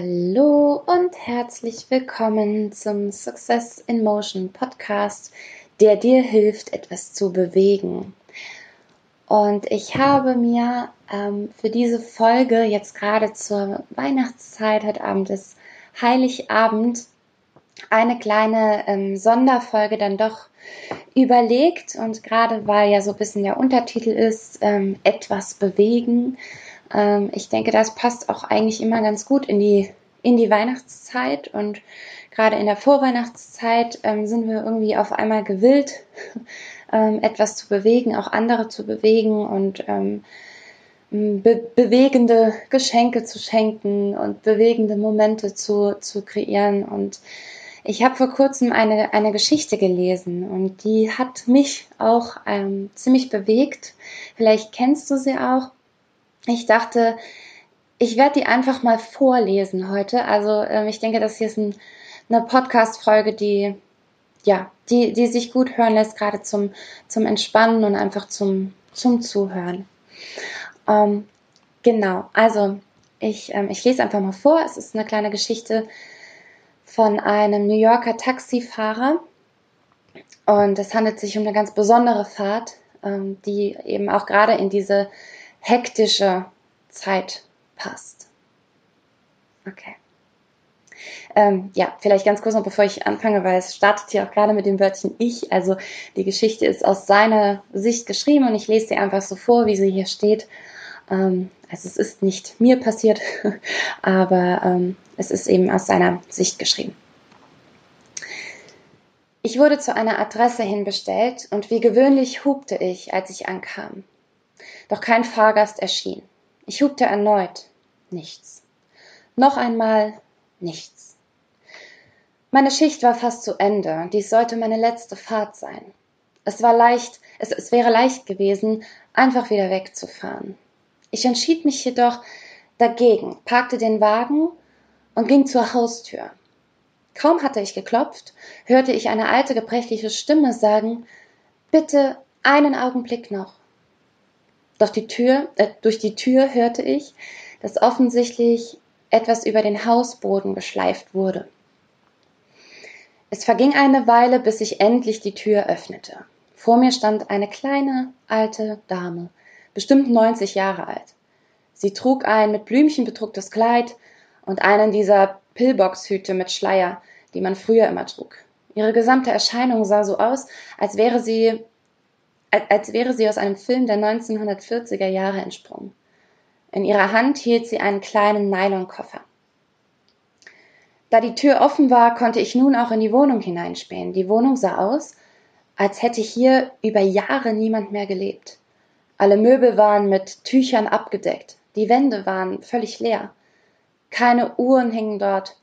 Hallo und herzlich willkommen zum Success in Motion Podcast, der dir hilft, etwas zu bewegen. Und ich habe mir ähm, für diese Folge jetzt gerade zur Weihnachtszeit, heute Abend ist Heiligabend, eine kleine ähm, Sonderfolge dann doch überlegt. Und gerade weil ja so ein bisschen der Untertitel ist, ähm, etwas bewegen, ähm, ich denke, das passt auch eigentlich immer ganz gut in die, in die Weihnachtszeit und gerade in der Vorweihnachtszeit ähm, sind wir irgendwie auf einmal gewillt, ähm, etwas zu bewegen, auch andere zu bewegen und ähm, be bewegende Geschenke zu schenken und bewegende Momente zu, zu kreieren. Und ich habe vor kurzem eine, eine Geschichte gelesen und die hat mich auch ähm, ziemlich bewegt. Vielleicht kennst du sie auch ich dachte, ich werde die einfach mal vorlesen heute. Also ähm, ich denke, das hier ist ein, eine Podcast-Folge, die ja, die, die sich gut hören lässt, gerade zum, zum Entspannen und einfach zum, zum Zuhören. Ähm, genau, also ich, ähm, ich lese einfach mal vor. Es ist eine kleine Geschichte von einem New Yorker Taxifahrer. Und es handelt sich um eine ganz besondere Fahrt, ähm, die eben auch gerade in diese hektische Zeit passt. Okay. Ähm, ja, vielleicht ganz kurz noch, bevor ich anfange, weil es startet hier auch gerade mit dem Wörtchen ich. Also die Geschichte ist aus seiner Sicht geschrieben und ich lese sie einfach so vor, wie sie hier steht. Ähm, also es ist nicht mir passiert, aber ähm, es ist eben aus seiner Sicht geschrieben. Ich wurde zu einer Adresse hinbestellt und wie gewöhnlich hupte ich, als ich ankam. Doch kein Fahrgast erschien. Ich hubte erneut. Nichts. Noch einmal nichts. Meine Schicht war fast zu Ende. Dies sollte meine letzte Fahrt sein. Es war leicht, es, wäre leicht gewesen, einfach wieder wegzufahren. Ich entschied mich jedoch dagegen, parkte den Wagen und ging zur Haustür. Kaum hatte ich geklopft, hörte ich eine alte gebrechliche Stimme sagen Bitte einen Augenblick noch. Doch die Tür, äh, durch die Tür hörte ich, dass offensichtlich etwas über den Hausboden geschleift wurde. Es verging eine Weile, bis ich endlich die Tür öffnete. Vor mir stand eine kleine, alte Dame, bestimmt 90 Jahre alt. Sie trug ein mit Blümchen bedrucktes Kleid und einen dieser Pillbox-Hüte mit Schleier, die man früher immer trug. Ihre gesamte Erscheinung sah so aus, als wäre sie als wäre sie aus einem Film der 1940er Jahre entsprungen. In ihrer Hand hielt sie einen kleinen Nylonkoffer. Da die Tür offen war, konnte ich nun auch in die Wohnung hineinspähen. Die Wohnung sah aus, als hätte hier über Jahre niemand mehr gelebt. Alle Möbel waren mit Tüchern abgedeckt. Die Wände waren völlig leer. Keine Uhren hingen dort.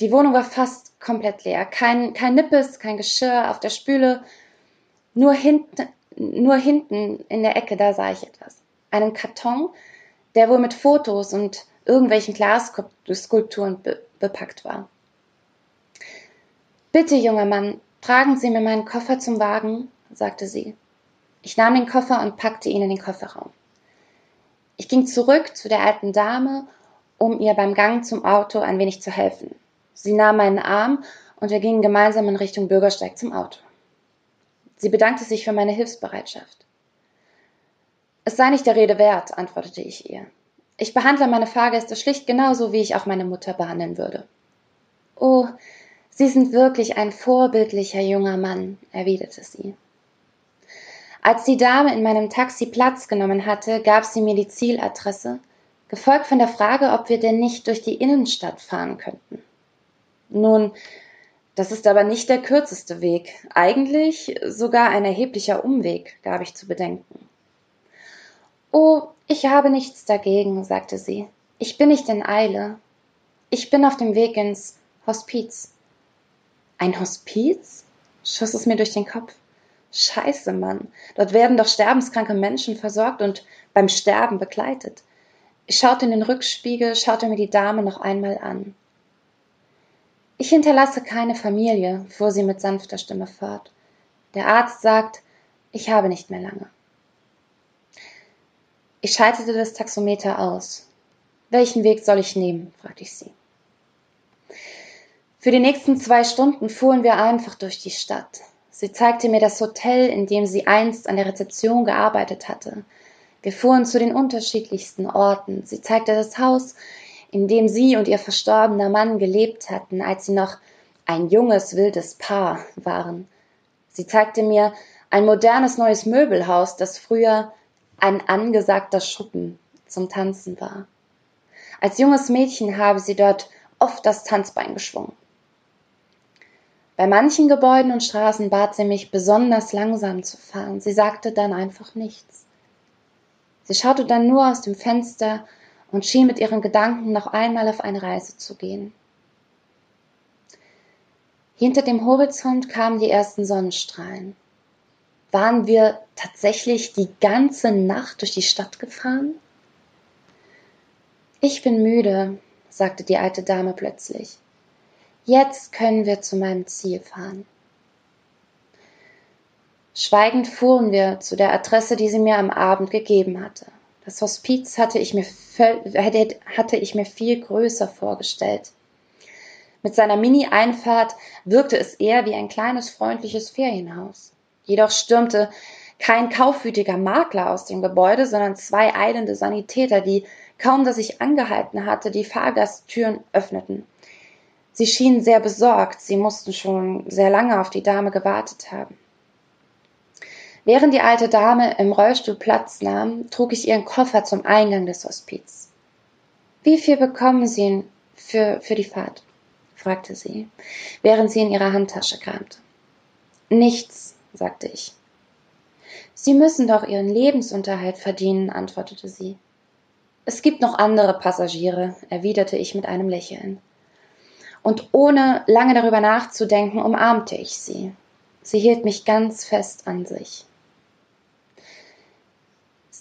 Die Wohnung war fast komplett leer. Kein, kein Nippes, kein Geschirr auf der Spüle, nur hinten, nur hinten in der Ecke, da sah ich etwas. Einen Karton, der wohl mit Fotos und irgendwelchen Glasskulpturen be bepackt war. Bitte, junger Mann, tragen Sie mir meinen Koffer zum Wagen, sagte sie. Ich nahm den Koffer und packte ihn in den Kofferraum. Ich ging zurück zu der alten Dame, um ihr beim Gang zum Auto ein wenig zu helfen. Sie nahm meinen Arm und wir gingen gemeinsam in Richtung Bürgersteig zum Auto. Sie bedankte sich für meine Hilfsbereitschaft. Es sei nicht der Rede wert, antwortete ich ihr. Ich behandle meine Fahrgäste schlicht genauso, wie ich auch meine Mutter behandeln würde. Oh, Sie sind wirklich ein vorbildlicher junger Mann, erwiderte sie. Als die Dame in meinem Taxi Platz genommen hatte, gab sie mir die Zieladresse, gefolgt von der Frage, ob wir denn nicht durch die Innenstadt fahren könnten. Nun, das ist aber nicht der kürzeste Weg, eigentlich sogar ein erheblicher Umweg, gab ich zu bedenken. Oh, ich habe nichts dagegen, sagte sie. Ich bin nicht in Eile. Ich bin auf dem Weg ins Hospiz. Ein Hospiz? schoss es mir durch den Kopf. Scheiße, Mann. Dort werden doch sterbenskranke Menschen versorgt und beim Sterben begleitet. Ich schaute in den Rückspiegel, schaute mir die Dame noch einmal an. Ich hinterlasse keine Familie, fuhr sie mit sanfter Stimme fort. Der Arzt sagt, ich habe nicht mehr lange. Ich schaltete das Taxometer aus. Welchen Weg soll ich nehmen? fragte ich sie. Für die nächsten zwei Stunden fuhren wir einfach durch die Stadt. Sie zeigte mir das Hotel, in dem sie einst an der Rezeption gearbeitet hatte. Wir fuhren zu den unterschiedlichsten Orten. Sie zeigte das Haus, in dem sie und ihr verstorbener Mann gelebt hatten, als sie noch ein junges, wildes Paar waren. Sie zeigte mir ein modernes neues Möbelhaus, das früher ein angesagter Schuppen zum Tanzen war. Als junges Mädchen habe sie dort oft das Tanzbein geschwungen. Bei manchen Gebäuden und Straßen bat sie mich, besonders langsam zu fahren. Sie sagte dann einfach nichts. Sie schaute dann nur aus dem Fenster und schien mit ihren Gedanken noch einmal auf eine Reise zu gehen. Hinter dem Horizont kamen die ersten Sonnenstrahlen. Waren wir tatsächlich die ganze Nacht durch die Stadt gefahren? Ich bin müde, sagte die alte Dame plötzlich. Jetzt können wir zu meinem Ziel fahren. Schweigend fuhren wir zu der Adresse, die sie mir am Abend gegeben hatte. Das Hospiz hatte ich mir, hatte ich mir viel größer vorgestellt. Mit seiner Mini-Einfahrt wirkte es eher wie ein kleines freundliches Ferienhaus. Jedoch stürmte kein kaufwütiger Makler aus dem Gebäude, sondern zwei eilende Sanitäter, die, kaum dass ich angehalten hatte, die Fahrgasttüren öffneten. Sie schienen sehr besorgt, sie mussten schon sehr lange auf die Dame gewartet haben. Während die alte Dame im Rollstuhl Platz nahm, trug ich ihren Koffer zum Eingang des Hospiz. Wie viel bekommen Sie für, für die Fahrt? fragte sie, während sie in ihrer Handtasche kramte. Nichts, sagte ich. Sie müssen doch Ihren Lebensunterhalt verdienen, antwortete sie. Es gibt noch andere Passagiere, erwiderte ich mit einem Lächeln und ohne lange darüber nachzudenken, umarmte ich sie. Sie hielt mich ganz fest an sich.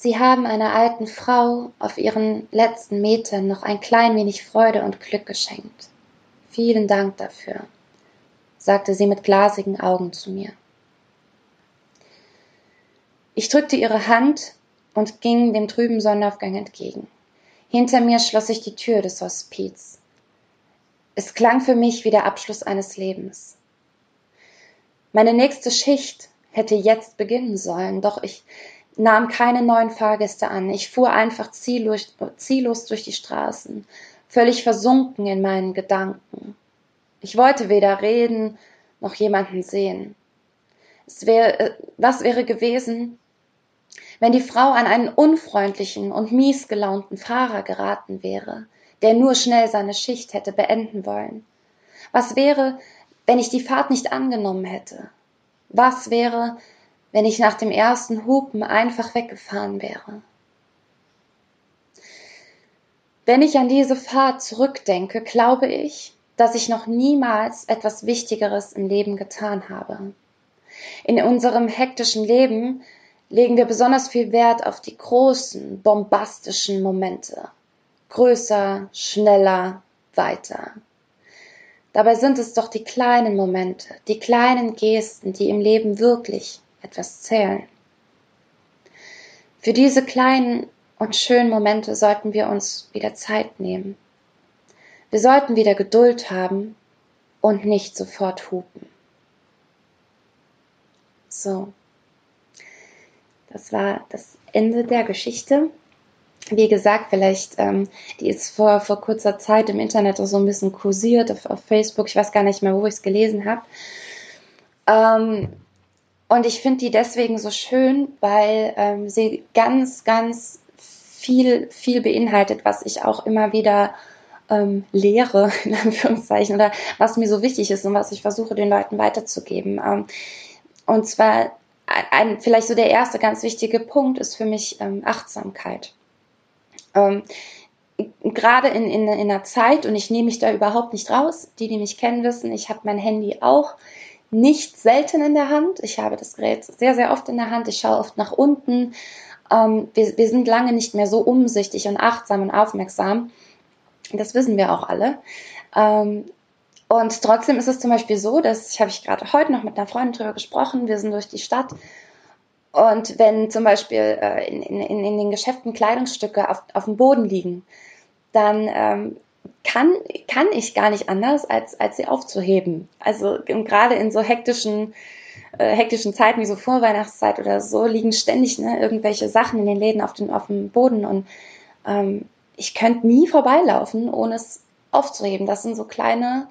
Sie haben einer alten Frau auf ihren letzten Metern noch ein klein wenig Freude und Glück geschenkt. Vielen Dank dafür, sagte sie mit glasigen Augen zu mir. Ich drückte ihre Hand und ging dem trüben Sonnenaufgang entgegen. Hinter mir schloss sich die Tür des Hospiz. Es klang für mich wie der Abschluss eines Lebens. Meine nächste Schicht hätte jetzt beginnen sollen, doch ich nahm keine neuen Fahrgäste an. Ich fuhr einfach ziellos, ziellos durch die Straßen, völlig versunken in meinen Gedanken. Ich wollte weder reden noch jemanden sehen. Es wäre, äh, was wäre gewesen, wenn die Frau an einen unfreundlichen und mies gelaunten Fahrer geraten wäre, der nur schnell seine Schicht hätte beenden wollen? Was wäre, wenn ich die Fahrt nicht angenommen hätte? Was wäre, wenn ich nach dem ersten Hupen einfach weggefahren wäre? Wenn ich an diese Fahrt zurückdenke, glaube ich, dass ich noch niemals etwas Wichtigeres im Leben getan habe. In unserem hektischen Leben legen wir besonders viel Wert auf die großen, bombastischen Momente größer, schneller, weiter. Dabei sind es doch die kleinen Momente, die kleinen Gesten, die im Leben wirklich etwas zählen. Für diese kleinen und schönen Momente sollten wir uns wieder Zeit nehmen. Wir sollten wieder Geduld haben und nicht sofort hupen. So, das war das Ende der Geschichte wie gesagt, vielleicht, ähm, die ist vor, vor kurzer Zeit im Internet auch so ein bisschen kursiert auf, auf Facebook. Ich weiß gar nicht mehr, wo ich es gelesen habe. Ähm, und ich finde die deswegen so schön, weil ähm, sie ganz, ganz viel, viel beinhaltet, was ich auch immer wieder ähm, lehre, in Anführungszeichen, oder was mir so wichtig ist und was ich versuche, den Leuten weiterzugeben. Ähm, und zwar ein, vielleicht so der erste ganz wichtige Punkt ist für mich ähm, Achtsamkeit. Ähm, Gerade in, in, in einer Zeit, und ich nehme mich da überhaupt nicht raus, die, die mich kennen, wissen, ich habe mein Handy auch nicht selten in der Hand. Ich habe das Gerät sehr, sehr oft in der Hand. Ich schaue oft nach unten. Ähm, wir, wir sind lange nicht mehr so umsichtig und achtsam und aufmerksam. Das wissen wir auch alle. Ähm, und trotzdem ist es zum Beispiel so, dass ich habe ich gerade heute noch mit einer Freundin drüber gesprochen. Wir sind durch die Stadt und wenn zum Beispiel äh, in, in, in den Geschäften Kleidungsstücke auf, auf dem Boden liegen, dann ähm, kann, kann ich gar nicht anders, als, als sie aufzuheben. Also gerade in so hektischen, äh, hektischen Zeiten wie so Vorweihnachtszeit oder so liegen ständig ne, irgendwelche Sachen in den Läden auf, den, auf dem Boden und ähm, ich könnte nie vorbeilaufen, ohne es aufzuheben. Das sind so kleine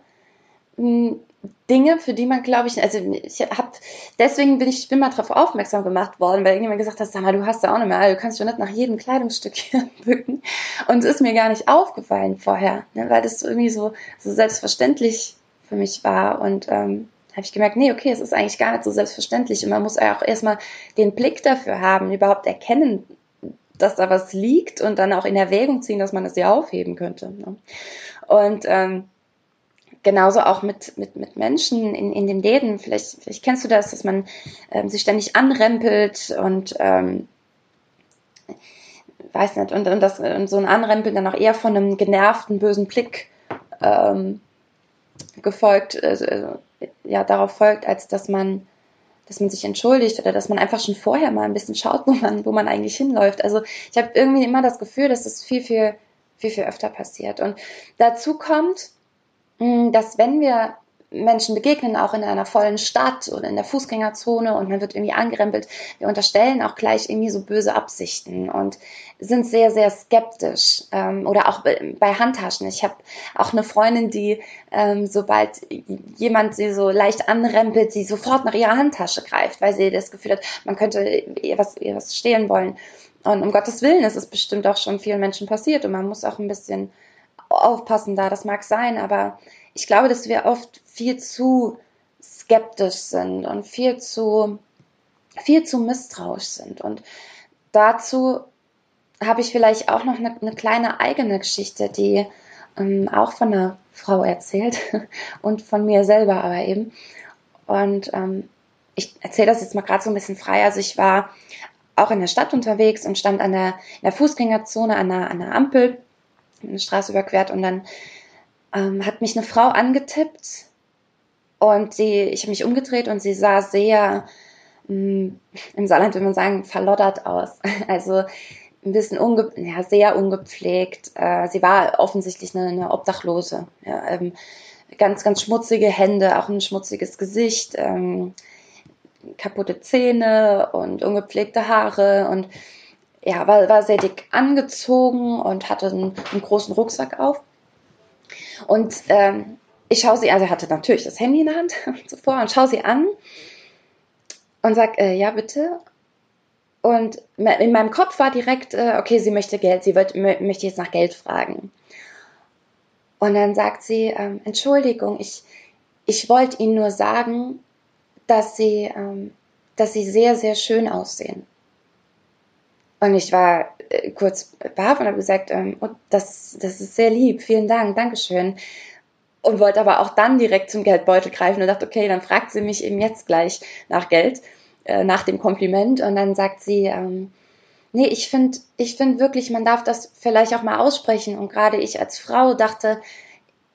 Dinge, für die man, glaube ich, also ich habe, deswegen bin ich, bin mal darauf aufmerksam gemacht worden, weil irgendjemand gesagt hat, sag mal, du hast da auch nicht mehr, du kannst schon nicht nach jedem Kleidungsstück hier bücken. Und es ist mir gar nicht aufgefallen vorher, ne, weil das irgendwie so, so selbstverständlich für mich war. Und ähm, habe ich gemerkt, nee, okay, es ist eigentlich gar nicht so selbstverständlich. Und man muss ja auch erstmal den Blick dafür haben, überhaupt erkennen, dass da was liegt und dann auch in Erwägung ziehen, dass man es ja aufheben könnte. Ne? Und ähm, genauso auch mit, mit, mit Menschen in, in den Läden. Vielleicht, vielleicht kennst du das, dass man ähm, sich ständig anrempelt und ähm, weiß nicht, und, und, das, und so ein Anrempeln dann auch eher von einem genervten, bösen Blick ähm, gefolgt, äh, ja, darauf folgt, als dass man dass man sich entschuldigt oder dass man einfach schon vorher mal ein bisschen schaut, wo man, wo man eigentlich hinläuft. Also ich habe irgendwie immer das Gefühl, dass das viel, viel, viel, viel öfter passiert. Und dazu kommt, dass wenn wir Menschen begegnen, auch in einer vollen Stadt oder in der Fußgängerzone und man wird irgendwie angerempelt, wir unterstellen auch gleich irgendwie so böse Absichten und sind sehr, sehr skeptisch. Ähm, oder auch bei Handtaschen. Ich habe auch eine Freundin, die ähm, sobald jemand sie so leicht anrempelt, sie sofort nach ihrer Handtasche greift, weil sie das Gefühl hat, man könnte ihr was, ihr was stehlen wollen. Und um Gottes Willen ist es bestimmt auch schon vielen Menschen passiert und man muss auch ein bisschen aufpassen da, das mag sein, aber ich glaube, dass wir oft viel zu skeptisch sind und viel zu, viel zu misstrauisch sind. Und dazu habe ich vielleicht auch noch eine, eine kleine eigene Geschichte, die ähm, auch von einer Frau erzählt und von mir selber aber eben. Und ähm, ich erzähle das jetzt mal gerade so ein bisschen frei. Also ich war auch in der Stadt unterwegs und stand an der, in der Fußgängerzone an der, an der Ampel eine Straße überquert und dann ähm, hat mich eine Frau angetippt und sie, ich habe mich umgedreht und sie sah sehr, mh, mm, im Saarland würde man sagen, verloddert aus. Also ein bisschen unge ja, sehr ungepflegt. Äh, sie war offensichtlich eine, eine Obdachlose. Ja, ähm, ganz, ganz schmutzige Hände, auch ein schmutziges Gesicht, ähm, kaputte Zähne und ungepflegte Haare und ja, war, war sehr dick angezogen und hatte einen, einen großen Rucksack auf. Und ähm, ich schaue sie, also hatte natürlich das Handy in der Hand zuvor und schaue sie an und sag, äh, ja bitte. Und in meinem Kopf war direkt, äh, okay, sie möchte Geld, sie wird, möchte jetzt nach Geld fragen. Und dann sagt sie, ähm, Entschuldigung, ich, ich wollte Ihnen nur sagen, dass Sie, ähm, dass Sie sehr, sehr schön aussehen. Und ich war äh, kurz baff und habe gesagt, ähm, oh, das, das ist sehr lieb, vielen Dank, Dankeschön. Und wollte aber auch dann direkt zum Geldbeutel greifen und dachte, okay, dann fragt sie mich eben jetzt gleich nach Geld, äh, nach dem Kompliment. Und dann sagt sie, ähm, nee, ich finde ich find wirklich, man darf das vielleicht auch mal aussprechen. Und gerade ich als Frau dachte,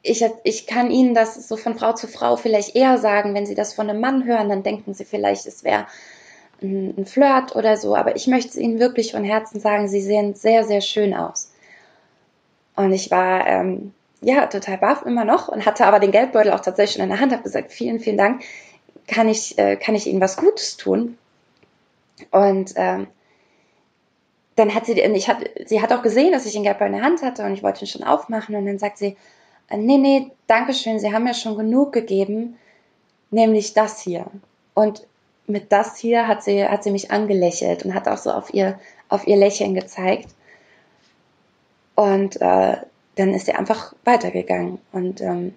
ich, ich kann Ihnen das so von Frau zu Frau vielleicht eher sagen, wenn Sie das von einem Mann hören, dann denken Sie vielleicht, es wäre ein Flirt oder so, aber ich möchte es Ihnen wirklich von Herzen sagen, Sie sehen sehr, sehr schön aus. Und ich war ähm, ja total baff immer noch und hatte aber den Geldbeutel auch tatsächlich in der Hand, habe gesagt, vielen, vielen Dank, kann ich, äh, kann ich Ihnen was Gutes tun? Und ähm, dann hat sie, ich hat, sie hat auch gesehen, dass ich den Geldbeutel in der Hand hatte und ich wollte ihn schon aufmachen und dann sagt sie, äh, nee, nee, danke schön, Sie haben mir schon genug gegeben, nämlich das hier. Und mit das hier hat sie, hat sie mich angelächelt und hat auch so auf ihr, auf ihr Lächeln gezeigt. Und äh, dann ist sie einfach weitergegangen. Und ähm,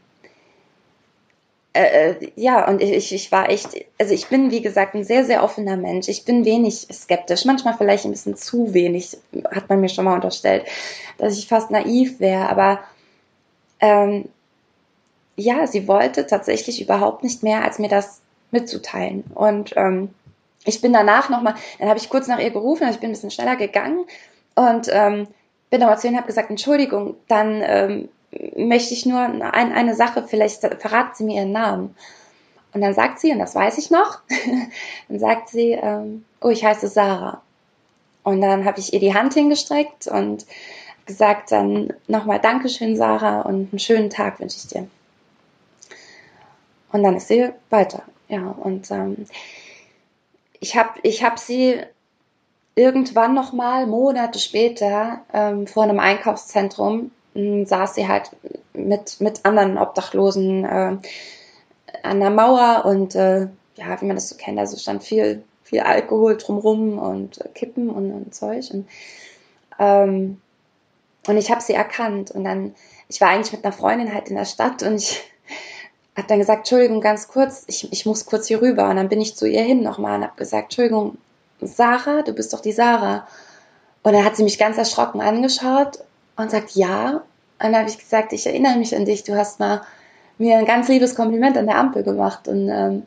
äh, äh, ja, und ich, ich war echt, also ich bin, wie gesagt, ein sehr, sehr offener Mensch. Ich bin wenig skeptisch, manchmal vielleicht ein bisschen zu wenig, hat man mir schon mal unterstellt, dass ich fast naiv wäre. Aber ähm, ja, sie wollte tatsächlich überhaupt nicht mehr, als mir das mitzuteilen. Und ähm, ich bin danach nochmal, dann habe ich kurz nach ihr gerufen, also ich bin ein bisschen schneller gegangen und ähm, bin nochmal zu ihr und habe gesagt, Entschuldigung, dann ähm, möchte ich nur ein, eine Sache, vielleicht verraten Sie mir Ihren Namen. Und dann sagt sie, und das weiß ich noch, dann sagt sie, ähm, oh, ich heiße Sarah. Und dann habe ich ihr die Hand hingestreckt und gesagt, dann nochmal Dankeschön, Sarah, und einen schönen Tag wünsche ich dir. Und dann ist sie weiter. Ja, und ähm, ich habe ich hab sie irgendwann nochmal, Monate später, ähm, vor einem Einkaufszentrum, äh, saß sie halt mit, mit anderen Obdachlosen äh, an der Mauer und äh, ja, wie man das so kennt, also stand viel, viel Alkohol drumrum und äh, Kippen und, und Zeug. Und, ähm, und ich habe sie erkannt. Und dann, ich war eigentlich mit einer Freundin halt in der Stadt und ich habe dann gesagt, Entschuldigung, ganz kurz, ich, ich muss kurz hier rüber. Und dann bin ich zu ihr hin nochmal und habe gesagt, Entschuldigung, Sarah, du bist doch die Sarah. Und dann hat sie mich ganz erschrocken angeschaut und sagt, ja. Und dann habe ich gesagt, ich erinnere mich an dich, du hast mal mir ein ganz liebes Kompliment an der Ampel gemacht. Und ähm,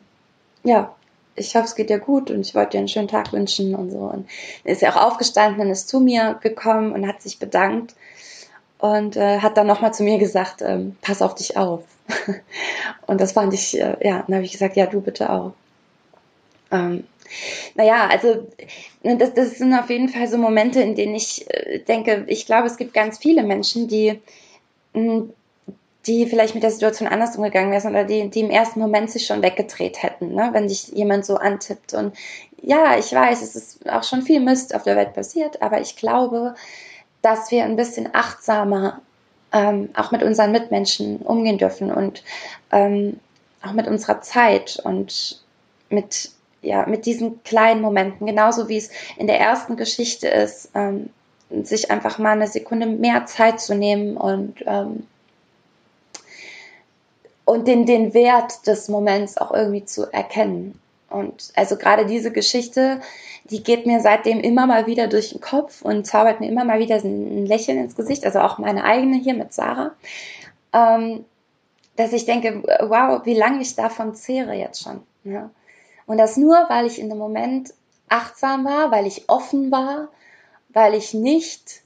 ja, ich hoffe, es geht dir gut und ich wollte dir einen schönen Tag wünschen und so. Und dann ist ja auch aufgestanden und ist zu mir gekommen und hat sich bedankt und äh, hat dann nochmal zu mir gesagt, ähm, pass auf dich auf. Und das fand ich, äh, ja, dann habe ich gesagt, ja, du bitte auch. Ähm, naja, also ne, das, das sind auf jeden Fall so Momente, in denen ich äh, denke, ich glaube, es gibt ganz viele Menschen, die, hm, die vielleicht mit der Situation anders umgegangen wären oder die, die im ersten Moment sich schon weggedreht hätten, ne? wenn sich jemand so antippt. Und ja, ich weiß, es ist auch schon viel Mist auf der Welt passiert, aber ich glaube, dass wir ein bisschen achtsamer ähm, auch mit unseren Mitmenschen umgehen dürfen und ähm, auch mit unserer Zeit und mit, ja, mit diesen kleinen Momenten, genauso wie es in der ersten Geschichte ist, ähm, sich einfach mal eine Sekunde mehr Zeit zu nehmen und, ähm, und den, den Wert des Moments auch irgendwie zu erkennen. Und also gerade diese Geschichte, die geht mir seitdem immer mal wieder durch den Kopf und zaubert mir immer mal wieder ein Lächeln ins Gesicht, also auch meine eigene hier mit Sarah, ähm, dass ich denke, wow, wie lange ich davon zehre jetzt schon. Und das nur, weil ich in dem Moment achtsam war, weil ich offen war, weil ich nicht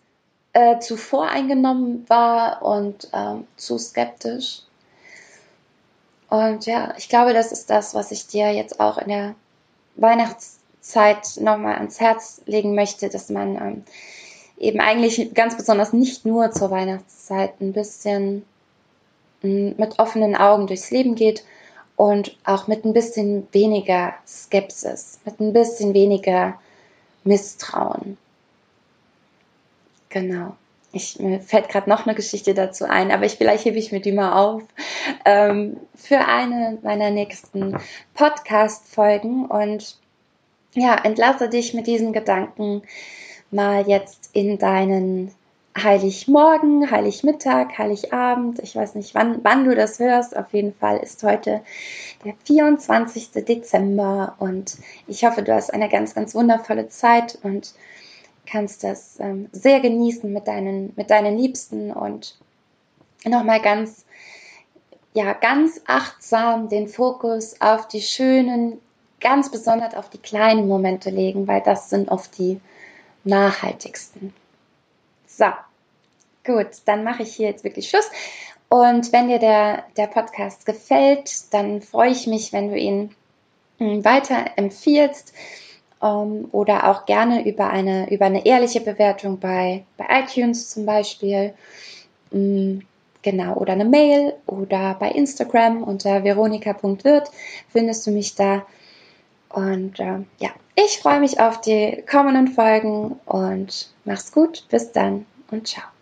äh, zu voreingenommen war und ähm, zu skeptisch. Und ja, ich glaube, das ist das, was ich dir jetzt auch in der Weihnachtszeit nochmal ans Herz legen möchte, dass man ähm, eben eigentlich ganz besonders nicht nur zur Weihnachtszeit ein bisschen äh, mit offenen Augen durchs Leben geht und auch mit ein bisschen weniger Skepsis, mit ein bisschen weniger Misstrauen. Genau ich, mir fällt gerade noch eine Geschichte dazu ein, aber ich, vielleicht hebe ich mir die mal auf ähm, für eine meiner nächsten Podcast-Folgen und ja, entlasse dich mit diesen Gedanken mal jetzt in deinen Heiligmorgen, Heiligmittag, Heiligabend. Ich weiß nicht, wann, wann du das hörst. Auf jeden Fall ist heute der 24. Dezember und ich hoffe, du hast eine ganz, ganz wundervolle Zeit und kannst das ähm, sehr genießen mit deinen, mit deinen Liebsten und nochmal ganz, ja, ganz achtsam den Fokus auf die schönen, ganz besonders auf die kleinen Momente legen, weil das sind oft die nachhaltigsten. So, gut, dann mache ich hier jetzt wirklich Schluss. Und wenn dir der, der Podcast gefällt, dann freue ich mich, wenn du ihn hm, weiter empfiehlst ähm, oder auch gerne über eine, über eine ehrliche Bewertung bei, bei iTunes zum Beispiel. Ähm, genau, oder eine Mail oder bei Instagram unter veronika.wirt findest du mich da. Und äh, ja, ich freue mich auf die kommenden Folgen und mach's gut. Bis dann und ciao.